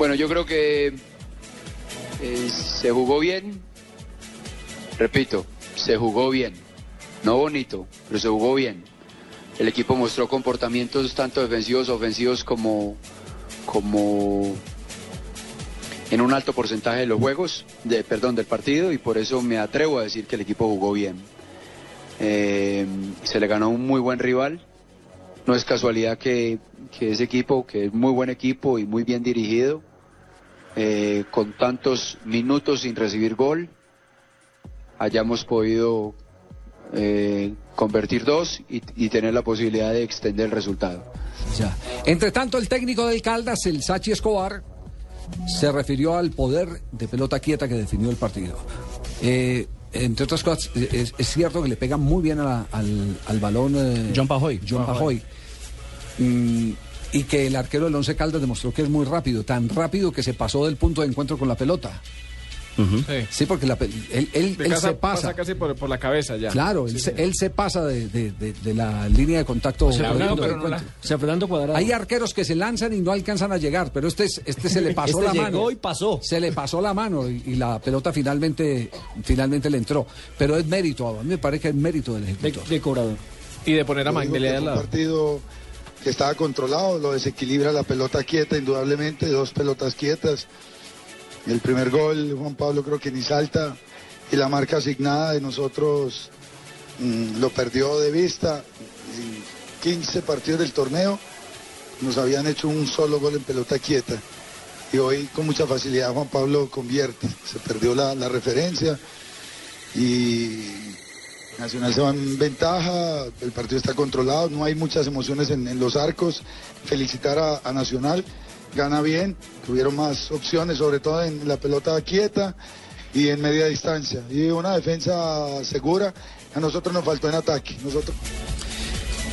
Bueno, yo creo que eh, se jugó bien. Repito, se jugó bien. No bonito, pero se jugó bien. El equipo mostró comportamientos tanto defensivos, ofensivos como, como en un alto porcentaje de los juegos, de, perdón, del partido, y por eso me atrevo a decir que el equipo jugó bien. Eh, se le ganó un muy buen rival. No es casualidad que, que ese equipo, que es muy buen equipo y muy bien dirigido, eh, con tantos minutos sin recibir gol, hayamos podido eh, convertir dos y, y tener la posibilidad de extender el resultado. Ya. Entre tanto, el técnico del Caldas, el Sachi Escobar, se refirió al poder de pelota quieta que definió el partido. Eh, entre otras cosas, es, es cierto que le pega muy bien a la- al, al balón eh, John Pajoy. John Pajoy. Mm, y que el arquero del Once Caldas demostró que es muy rápido, tan rápido que se pasó del punto de encuentro con la pelota. Sí. Sí, porque la él, él- él casa se pasa. casi por, por la cabeza ya. Claro, él, se, él se pasa de, de- de- de la línea de contacto. Se del Fernando, pero no la- Cuadrado. Hay arqueros que se lanzan y no alcanzan a llegar, pero este, es- este se le pasó Este la llegó mano. y pasó. Se le pasó la mano y, y la pelota finalmente, finalmente le entró. Pero es mérito, a mí me parece que es mérito del de, ejecutor. de cobrador. Y de poner a que al lado. partido que estaba controlado, lo desequilibra la pelota quieta, indudablemente, dos pelotas quietas. El primer gol, Juan Pablo creo que ni salta y la marca asignada de nosotros mm, lo perdió de vista. En 15 partidos del torneo nos habían hecho un solo gol en pelota quieta y hoy con mucha facilidad Juan Pablo convierte. Se perdió la, la referencia y Nacional se va en ventaja, el partido está controlado, no hay muchas emociones en, en los arcos. Felicitar a, a Nacional, gana bien, tuvieron más opciones, sobre todo en la pelota quieta y en media distancia. Y una defensa segura, a nosotros nos faltó en ataque. Nosotros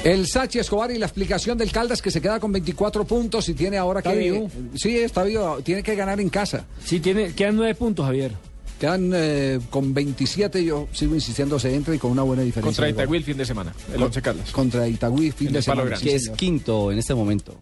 El Sachi Escobar y la explicación del Caldas que se queda con 24 puntos y tiene ahora Está que. vivo. Sí, está vivo, tiene que ganar en casa. Sí, tiene, quedan nueve puntos, Javier. Quedan eh, con 27, yo sigo insistiendo, se entra y con una buena diferencia. Contra. Itagüí el fin de semana. El Once Caldas. Contra Itagüí, fin En de semana. Que es quinto en este momento.